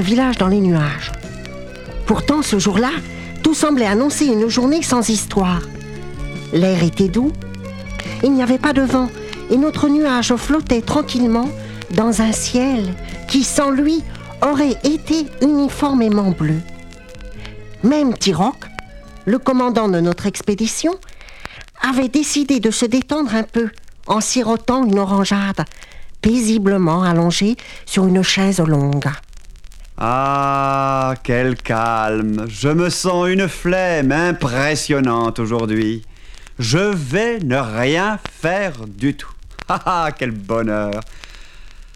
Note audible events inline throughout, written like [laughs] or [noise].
village dans les nuages. Pourtant, ce jour-là, tout semblait annoncer une journée sans histoire. L'air était doux, il n'y avait pas de vent, et notre nuage flottait tranquillement dans un ciel qui, sans lui, aurait été uniformément bleu. Même Tiroc, le commandant de notre expédition, avait décidé de se détendre un peu en sirotant une orangeade, paisiblement allongée sur une chaise longue. Ah, quel calme Je me sens une flemme impressionnante aujourd'hui. Je vais ne rien faire du tout. [laughs] Ah, ah quel bonheur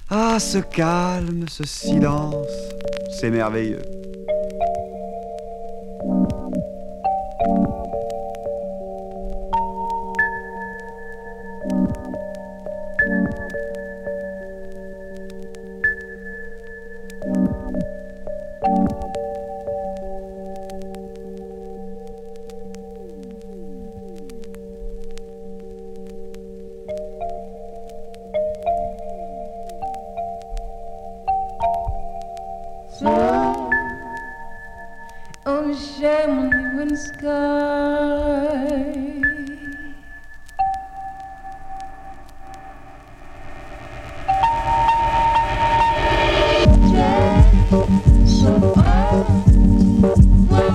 Ah, ce calme, ce silence, c'est merveilleux. open sky. So I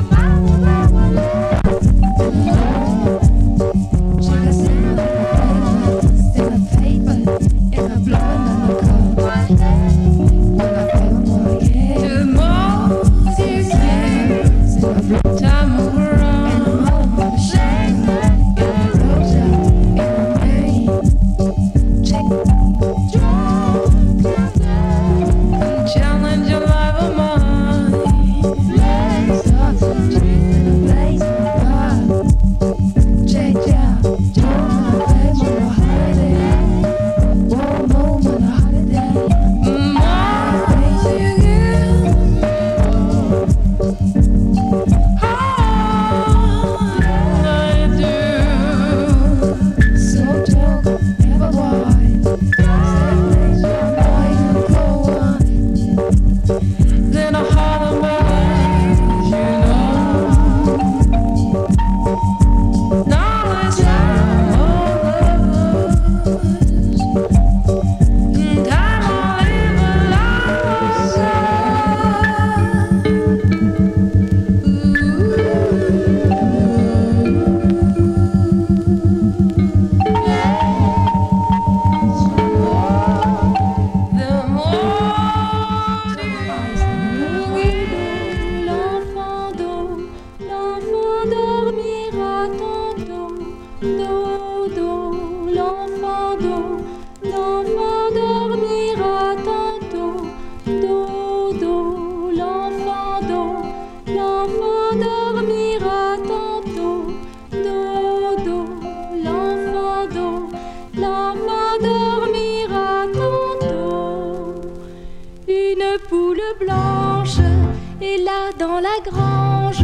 dans la grange.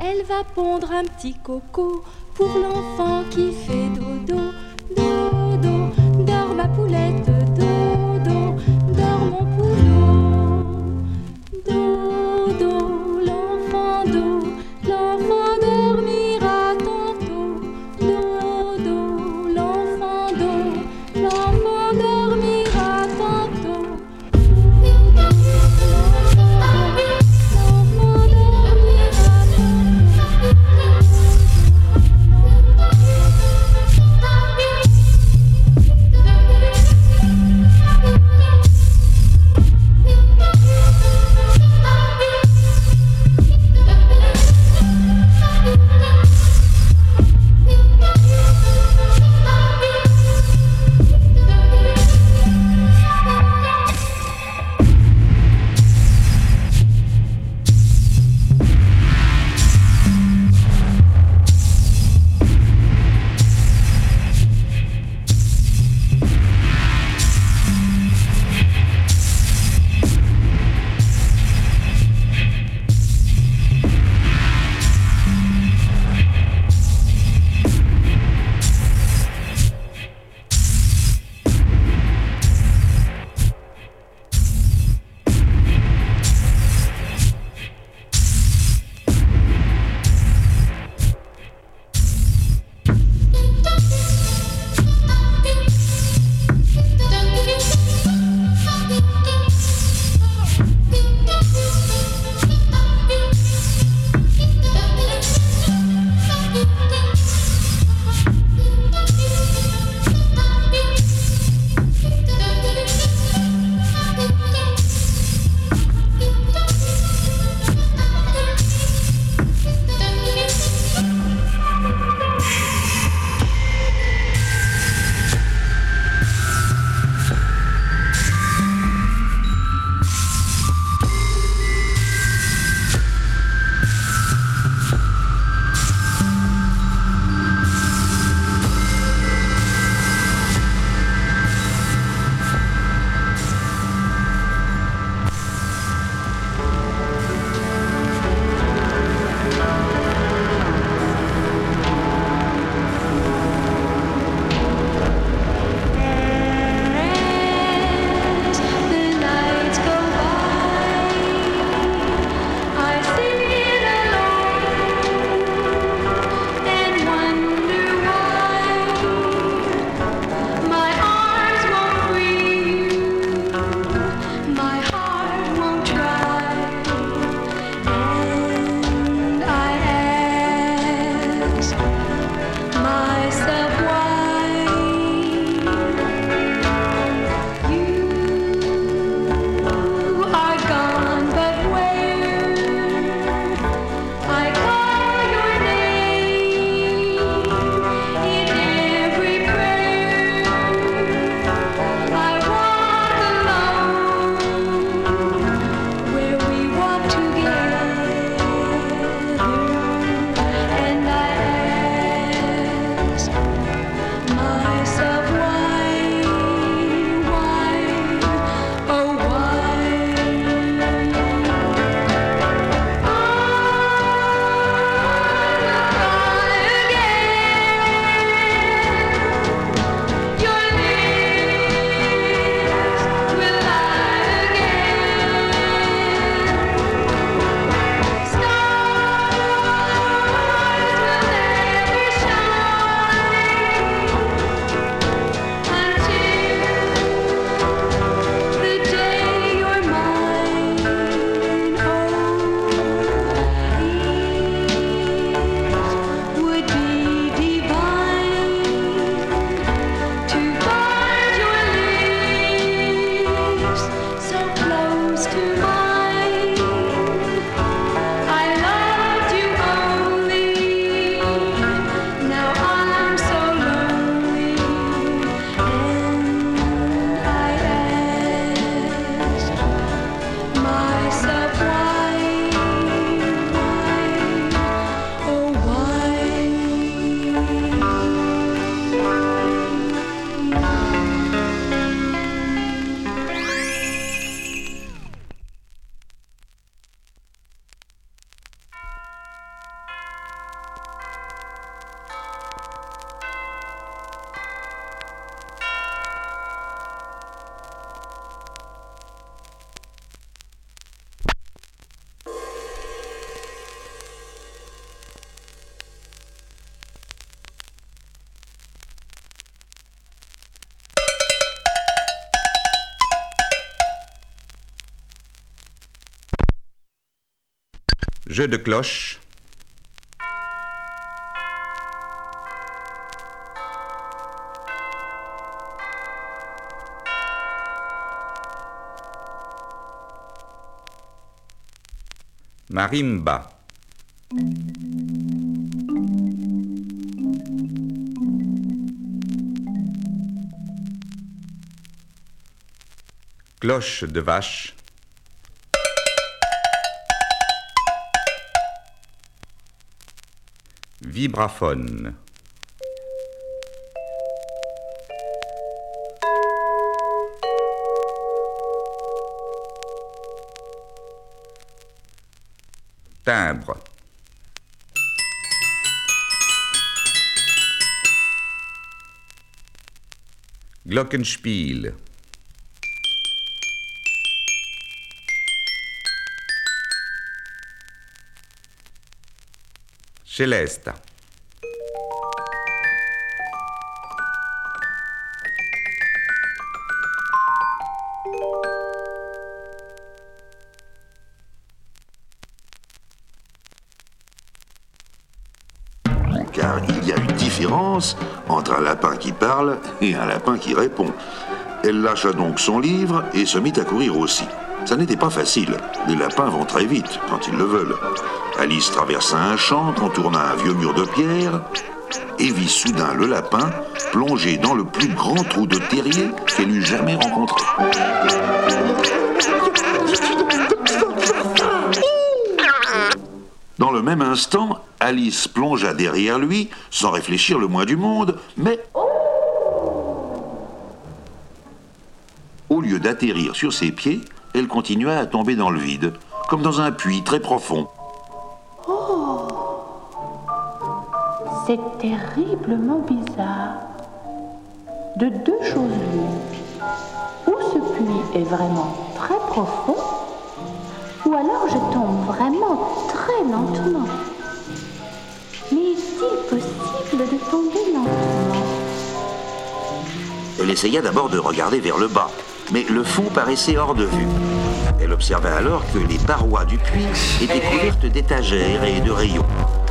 Elle va pondre un petit coco pour l'enfant qui fait dodo. Jeu de cloche. Marimba. Cloche de vache. Vibraphone. Timbre. Glockenspiel. Celesta. Entre un lapin qui parle et un lapin qui répond. Elle lâcha donc son livre et se mit à courir aussi. Ça n'était pas facile. Les lapins vont très vite quand ils le veulent. Alice traversa un champ, contourna un vieux mur de pierre et vit soudain le lapin plongé dans le plus grand trou de terrier qu'elle eût jamais rencontré. Dans le même instant, Alice plongea derrière lui, sans réfléchir le moins du monde, mais au lieu d'atterrir sur ses pieds, elle continua à tomber dans le vide, comme dans un puits très profond. C'est terriblement bizarre. De deux choses l'une. Ou ce puits est vraiment très profond, ou alors je tombe vraiment très lentement. De tomber lentement Elle essaya d'abord de regarder vers le bas, mais le fond paraissait hors de vue. Elle observa alors que les parois du puits étaient couvertes d'étagères et de rayons.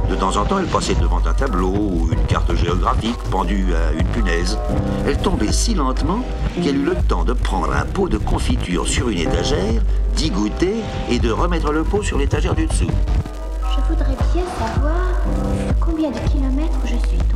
De temps en temps, elle passait devant un tableau ou une carte géographique pendue à une punaise. Elle tombait si lentement qu'elle eut le temps de prendre un pot de confiture sur une étagère, d'y goûter et de remettre le pot sur l'étagère du dessous. Je voudrais bien savoir combien de kilomètres je suis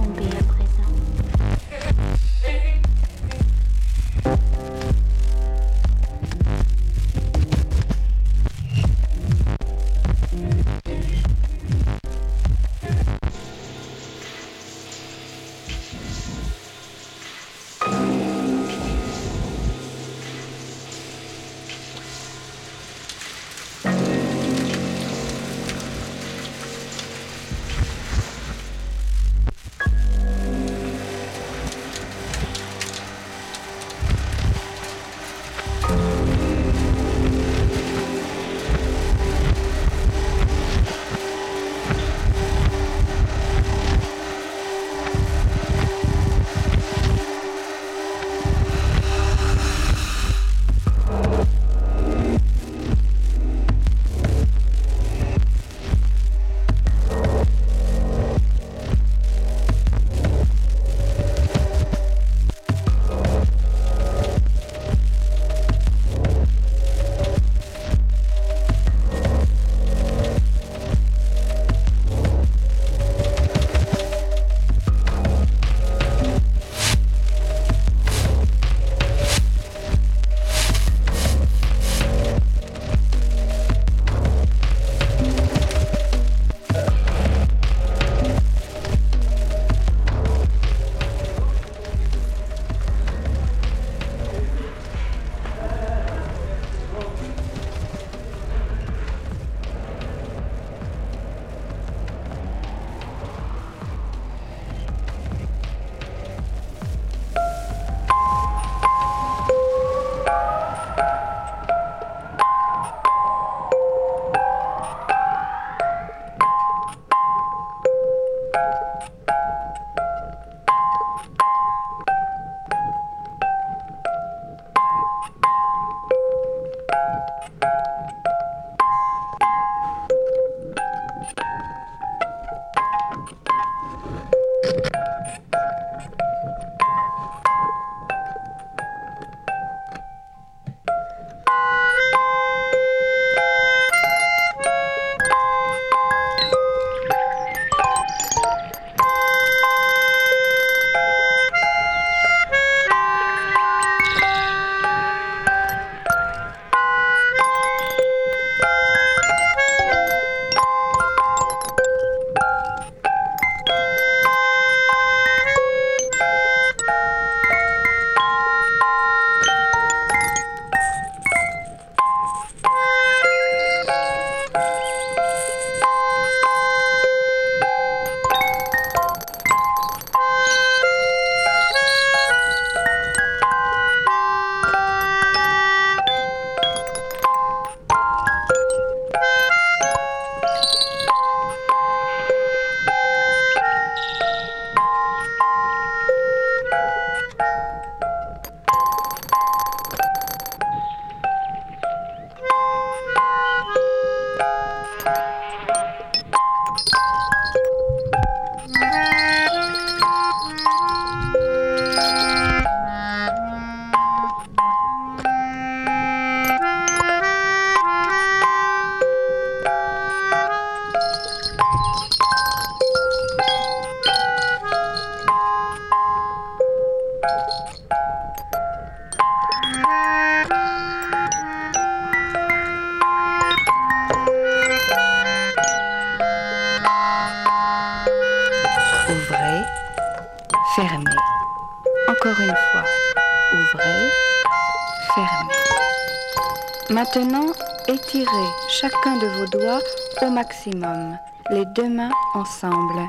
maximum, les deux mains ensemble.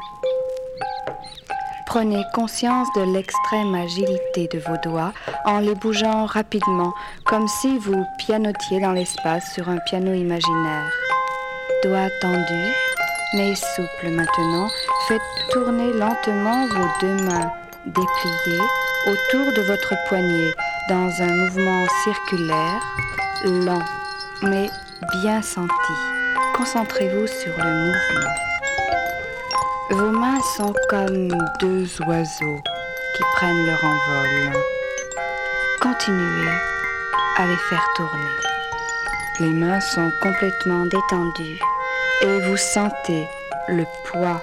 Prenez conscience de l'extrême agilité de vos doigts en les bougeant rapidement, comme si vous pianotiez dans l'espace sur un piano imaginaire. Doigts tendus, mais souples maintenant, faites tourner lentement vos deux mains dépliées autour de votre poignet dans un mouvement circulaire, lent, mais bien senti. Concentrez-vous sur le mouvement. Vos mains sont comme deux oiseaux qui prennent leur envol. Continuez à les faire tourner. Les mains sont complètement détendues et vous sentez le poids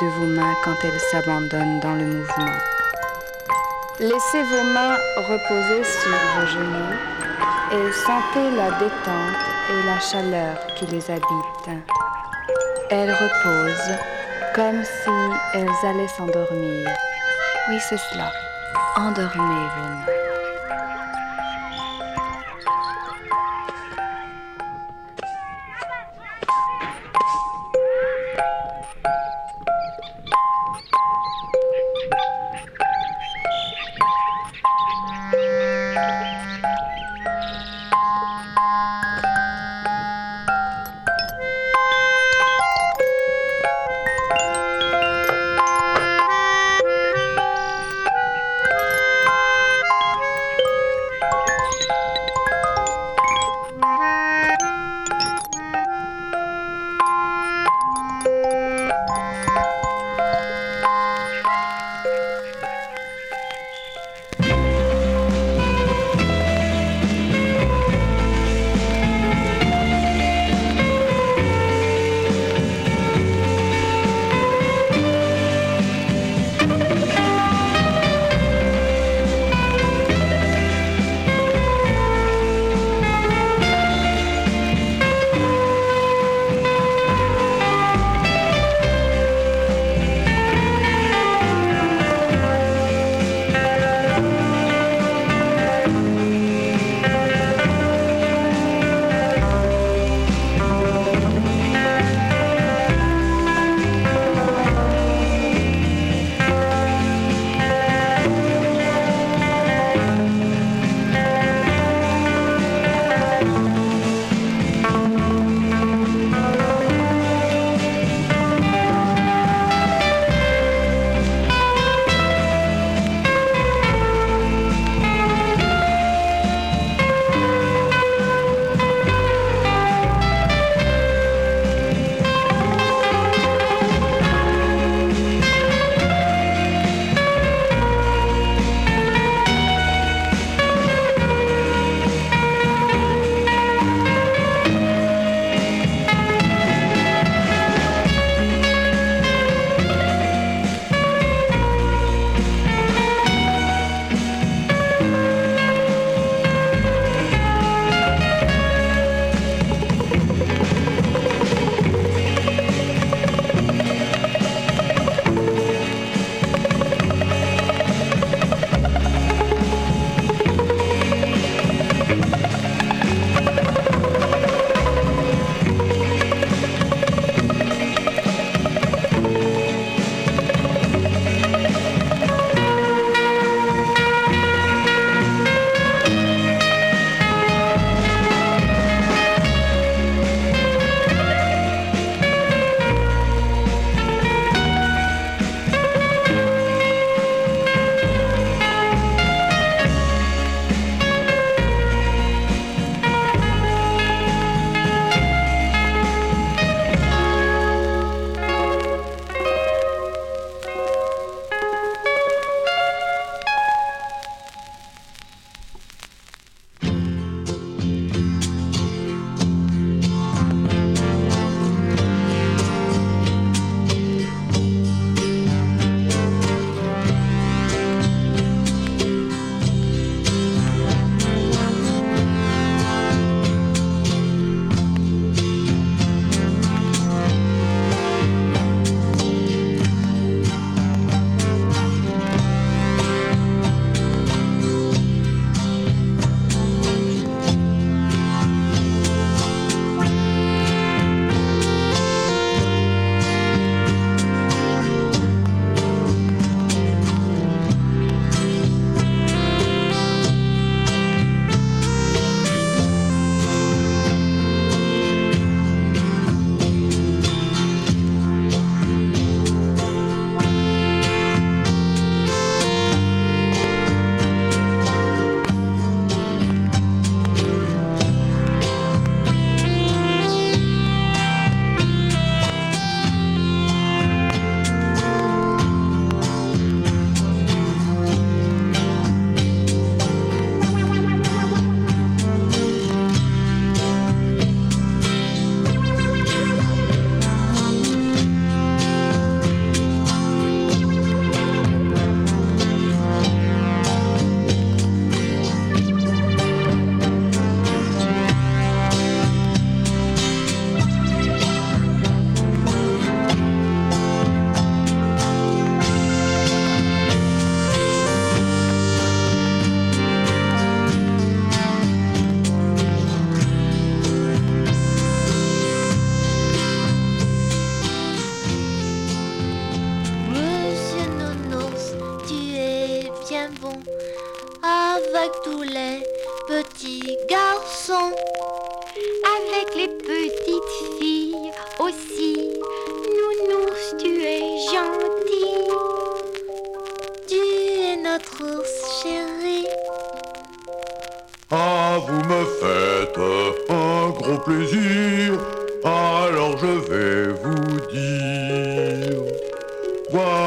de vos mains quand elles s'abandonnent dans le mouvement. Laissez vos mains reposer sur vos genoux et sentez la détente et la chaleur qui les habitent. Elles reposent comme si elles allaient s'endormir. Oui, c'est cela. Endormez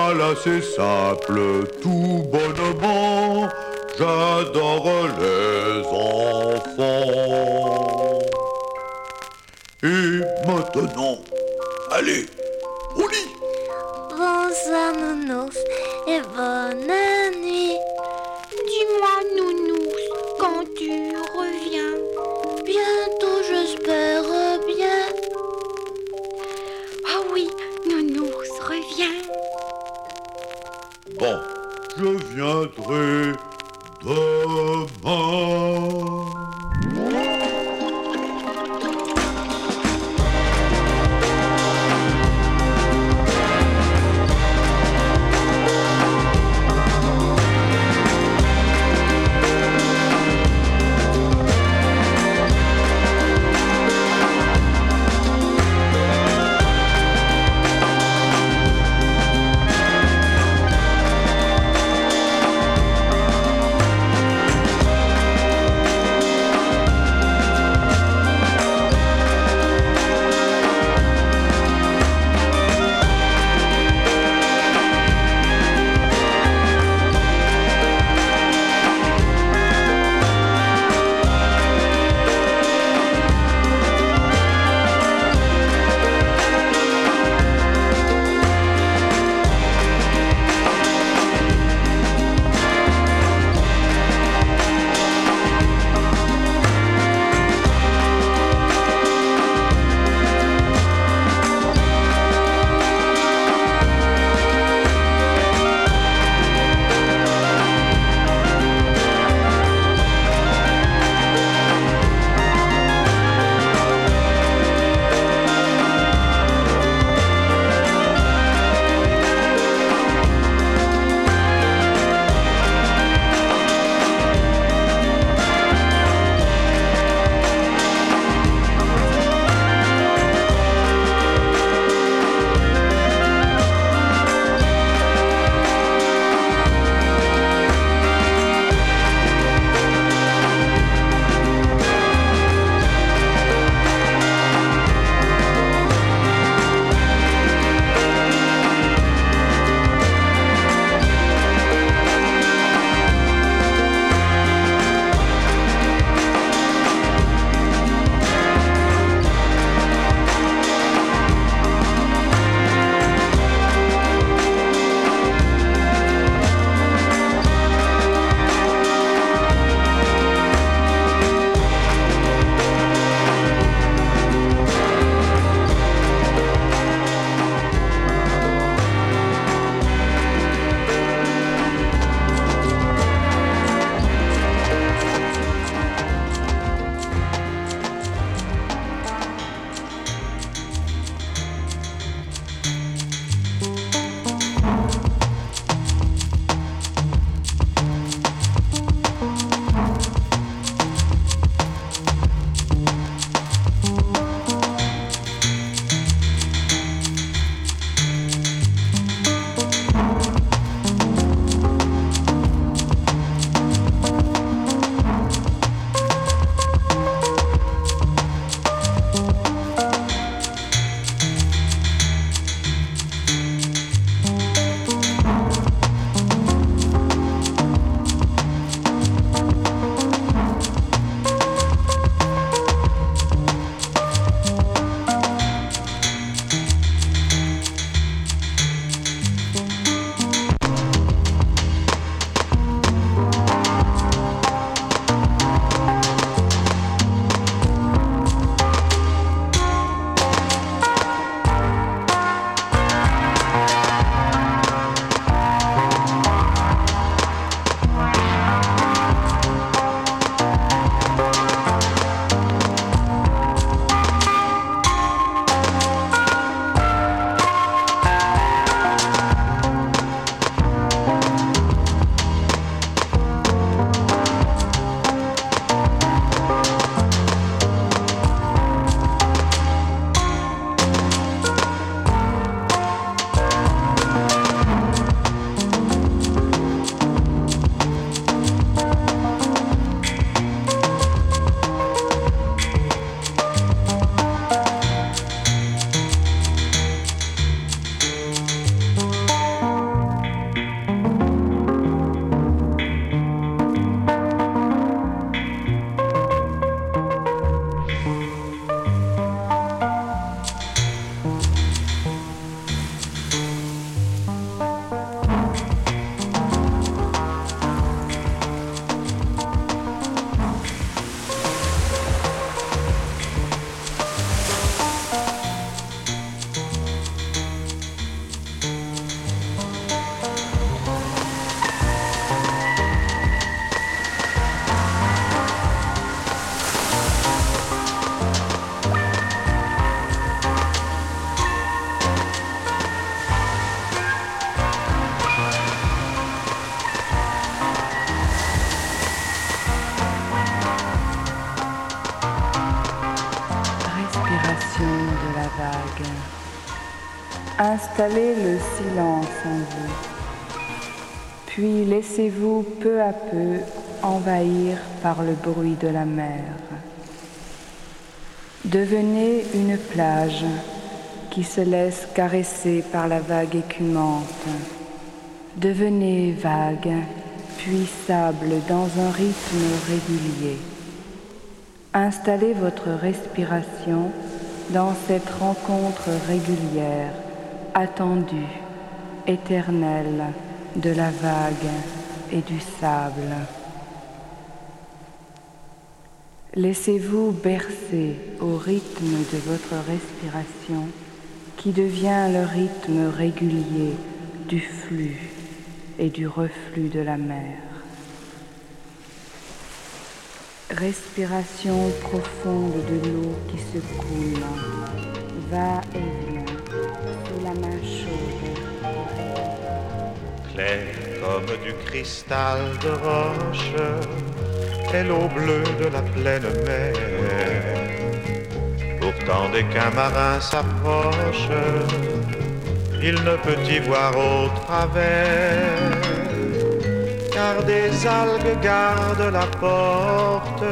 voilà, c'est simple, tout bonnement. J'adore les enfants. Et maintenant, allez We. Laissez-vous peu à peu envahir par le bruit de la mer. Devenez une plage qui se laisse caresser par la vague écumante. Devenez vague, puis sable dans un rythme régulier. Installez votre respiration dans cette rencontre régulière, attendue, éternelle de la vague et du sable. Laissez-vous bercer au rythme de votre respiration qui devient le rythme régulier du flux et du reflux de la mer. Respiration profonde de l'eau qui se coule, va et Comme du cristal de roche est l'eau bleue de la pleine mer. Pourtant, dès qu'un marin s'approche, il ne peut y voir au travers. Car des algues gardent la porte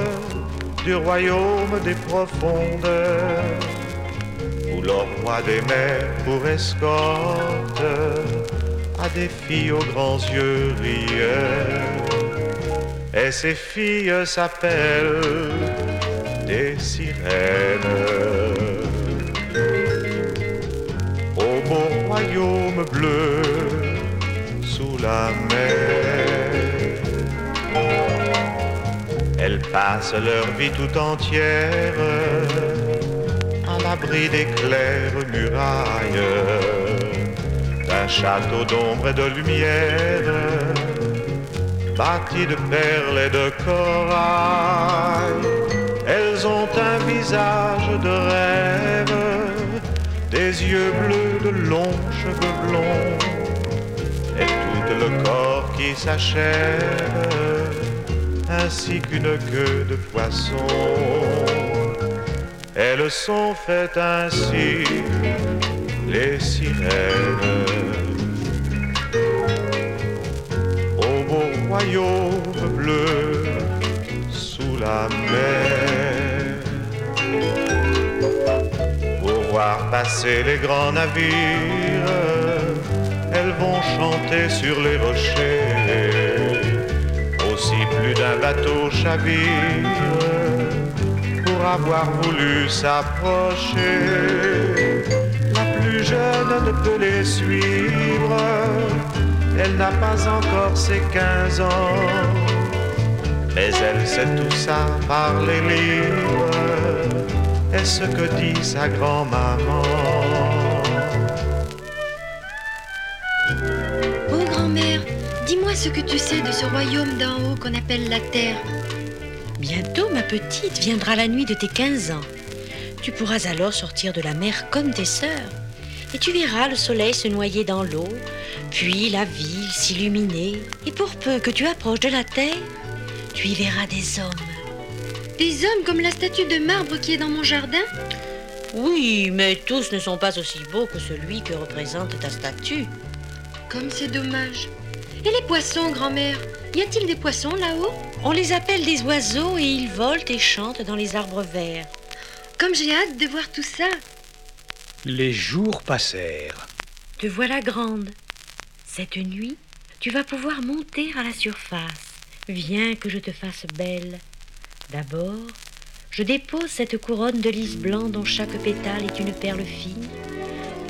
du royaume des profondeurs, où le roi des mers pour escorte des filles aux grands yeux rieurs. Et ces filles s'appellent des sirènes. Au beau royaume bleu sous la mer. Elles passent leur vie tout entière à l'abri des claires murailles d'un château d'ombre et de lumière bâti de perles et de corail. Elles ont un visage de rêve, des yeux bleus, de longs cheveux blonds, et tout le corps qui s'achève, ainsi qu'une queue de poisson. Elles sont faites ainsi, les sirènes. Royaume bleu sous la mer. Pour voir passer les grands navires, elles vont chanter sur les rochers. Aussi plus d'un bateau chavire pour avoir voulu s'approcher. La plus jeune ne peut les suivre elle n'a pas encore ses 15 ans, mais elle sait tout ça par les livres et ce que dit sa grand-maman. Oh grand-mère, dis-moi ce que tu sais de ce royaume d'en haut qu'on appelle la Terre. Bientôt, ma petite, viendra la nuit de tes 15 ans. Tu pourras alors sortir de la mer comme tes sœurs. Et tu verras le soleil se noyer dans l'eau, puis la ville s'illuminer. Et pour peu que tu approches de la terre, tu y verras des hommes. Des hommes comme la statue de marbre qui est dans mon jardin? Oui, mais tous ne sont pas aussi beaux que celui que représente ta statue. Comme c'est dommage. Et les poissons, grand-mère? Y a-t-il des poissons là-haut? On les appelle des oiseaux et ils volent et chantent dans les arbres verts. Comme j'ai hâte de voir tout ça. Les jours passèrent. Te voilà grande. Cette nuit, tu vas pouvoir monter à la surface. Viens que je te fasse belle. D'abord, je dépose cette couronne de lys blanc dont chaque pétale est une perle fine.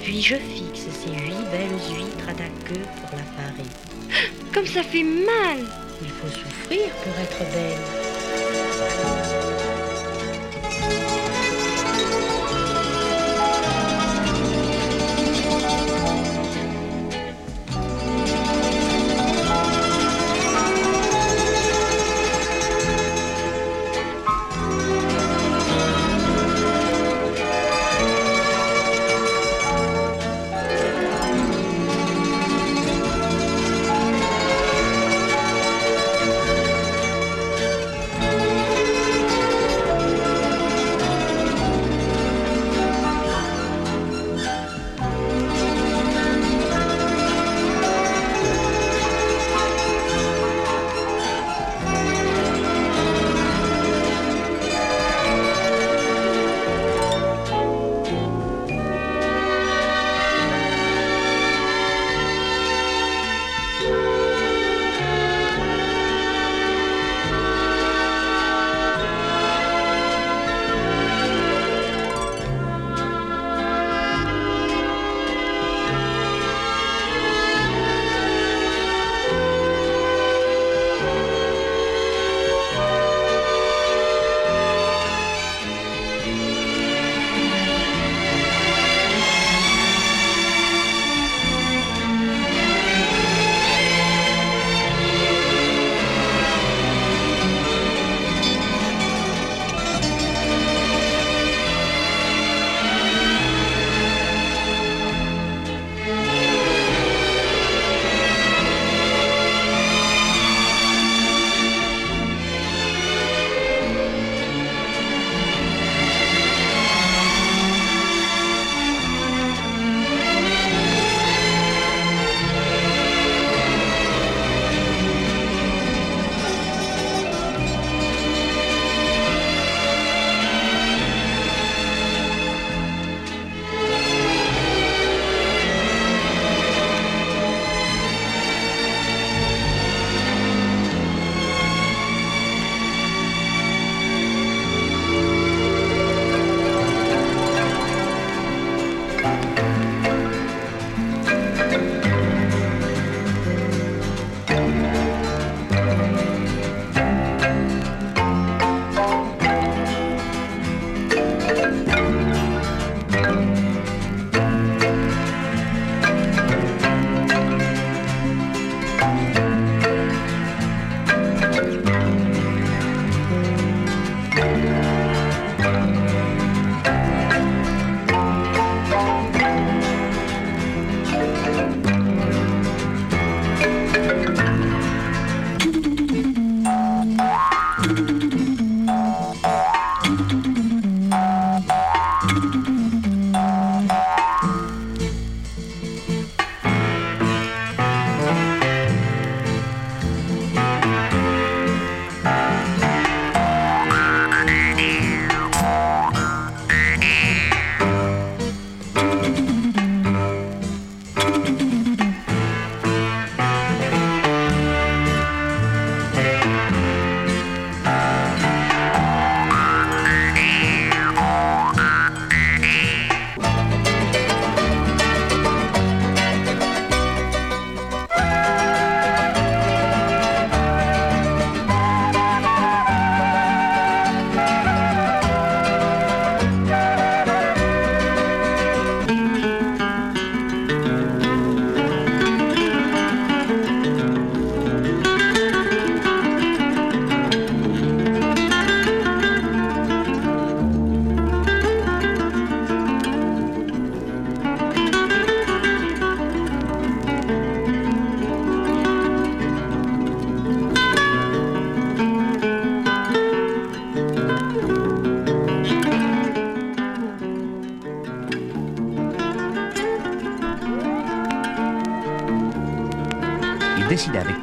Puis je fixe ces huit belles huîtres à ta queue pour la parer. Comme ça fait mal Il faut souffrir pour être belle.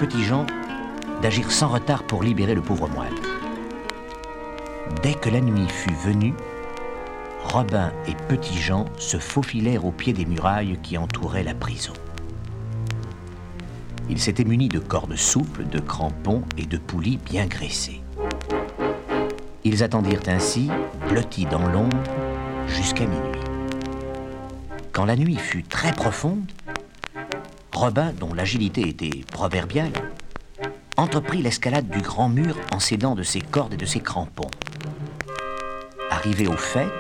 Petit Jean d'agir sans retard pour libérer le pauvre moine. Dès que la nuit fut venue, Robin et Petit Jean se faufilèrent au pied des murailles qui entouraient la prison. Ils s'étaient munis de cordes souples, de crampons et de poulies bien graissées. Ils attendirent ainsi, blottis dans l'ombre, jusqu'à minuit. Quand la nuit fut très profonde, Robin, dont l'agilité était proverbiale, entreprit l'escalade du grand mur en s'aidant de ses cordes et de ses crampons. Arrivé au fait,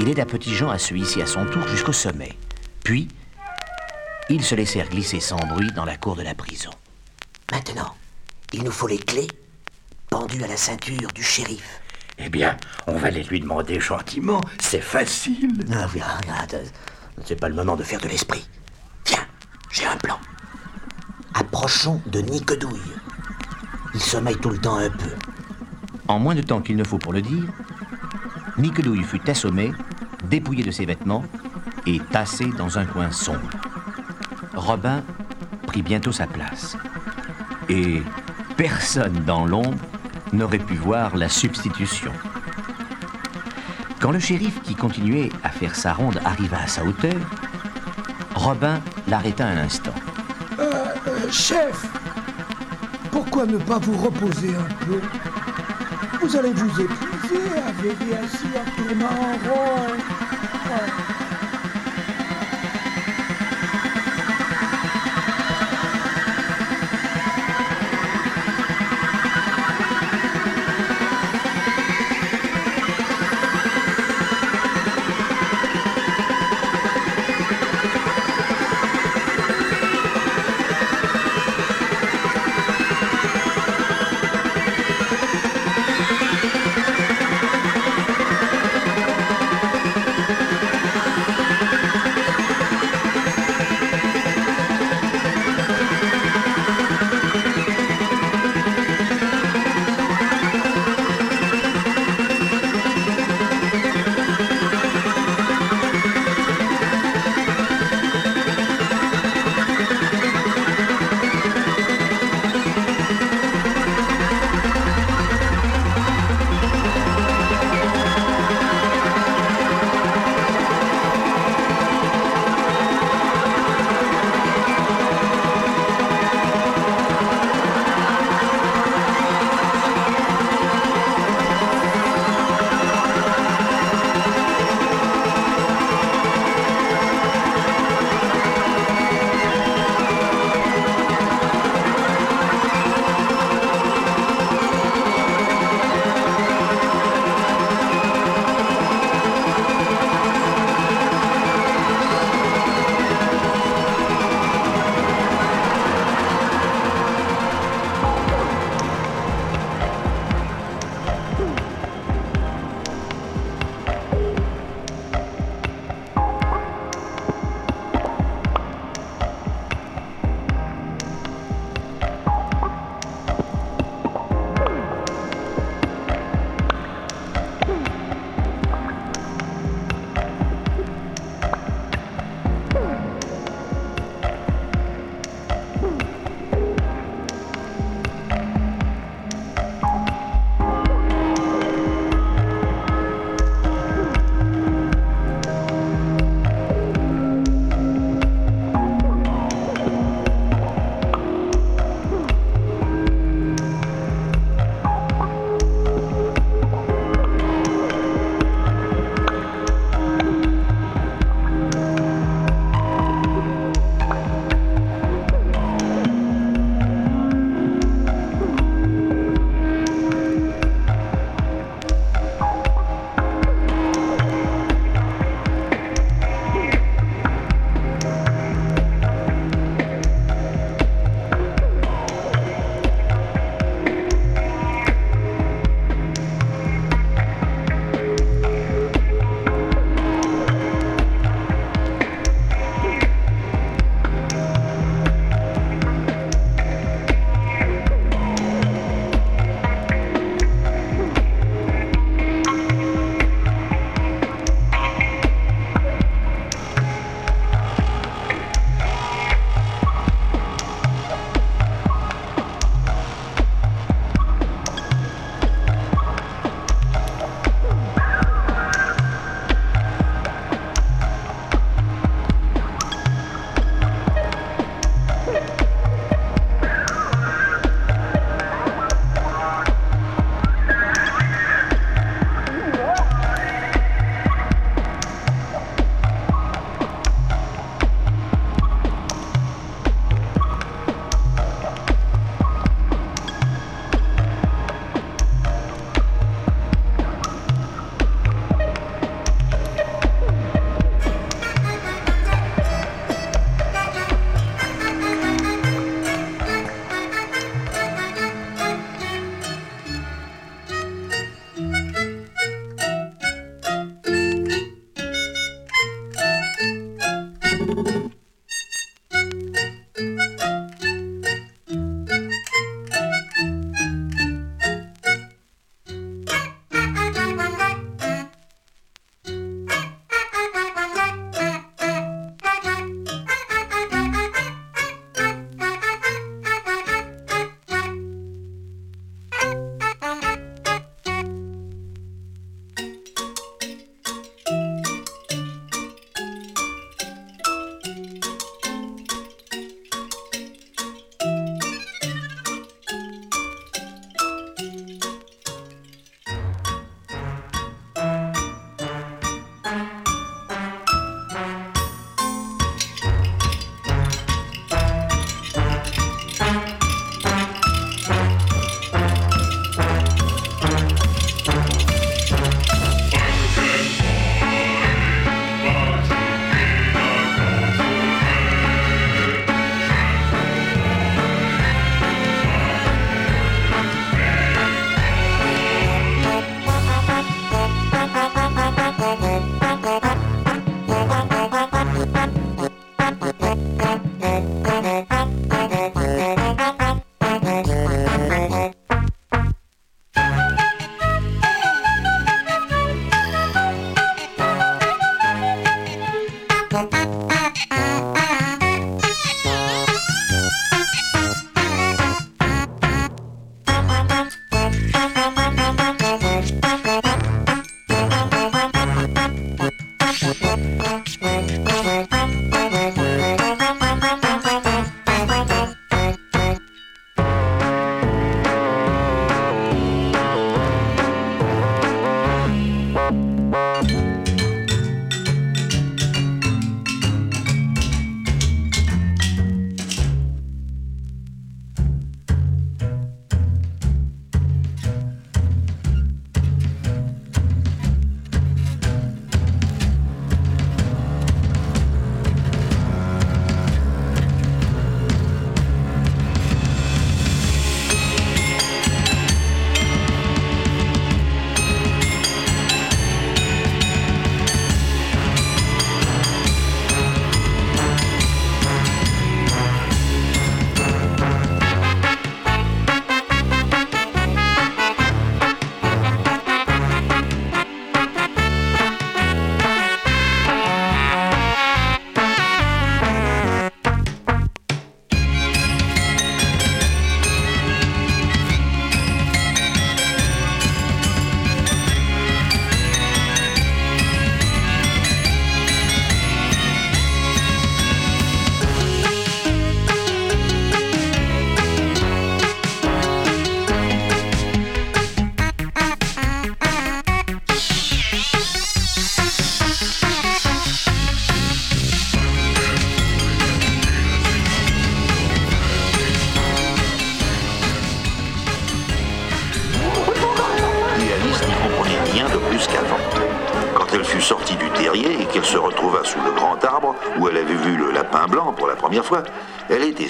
il aida Petit Jean à se hisser à son tour jusqu'au sommet. Puis, ils se laissèrent glisser sans bruit dans la cour de la prison. Maintenant, il nous faut les clés pendues à la ceinture du shérif. Eh bien, on va les lui demander gentiment. C'est facile. Non, regarde, c'est pas le moment de faire de l'esprit. J'ai un plan. Approchons de Nicodouille. Il sommeille tout le temps un peu. En moins de temps qu'il ne faut pour le dire, Nicodouille fut assommé, dépouillé de ses vêtements et tassé dans un coin sombre. Robin prit bientôt sa place. Et personne dans l'ombre n'aurait pu voir la substitution. Quand le shérif, qui continuait à faire sa ronde, arriva à sa hauteur, Robin l'arrêta un instant. Euh, euh, chef, pourquoi ne pas vous reposer un peu? Vous allez vous épuiser à veiller assis.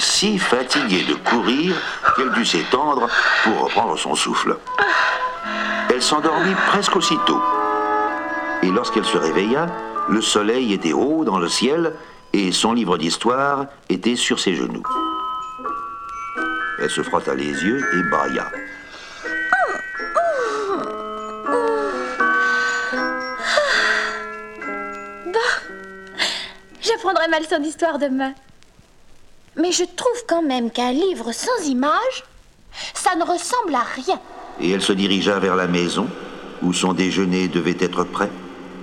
Si fatiguée de courir qu'elle dut s'étendre pour reprendre son souffle. Elle s'endormit presque aussitôt. Et lorsqu'elle se réveilla, le soleil était haut dans le ciel et son livre d'histoire était sur ses genoux. Elle se frotta les yeux et brailla. J'apprendrai ma leçon d'histoire demain. Mais je trouve quand même qu'un livre sans images, ça ne ressemble à rien. Et elle se dirigea vers la maison, où son déjeuner devait être prêt,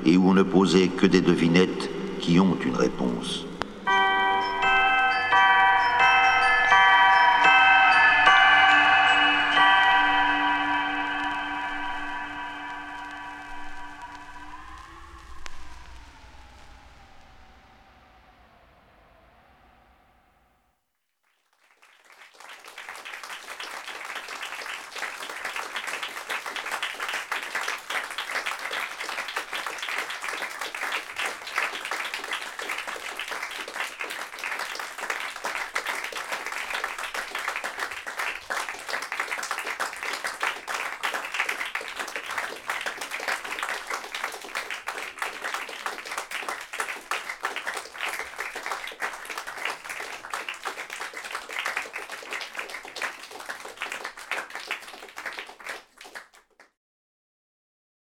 et où on ne posait que des devinettes qui ont une réponse.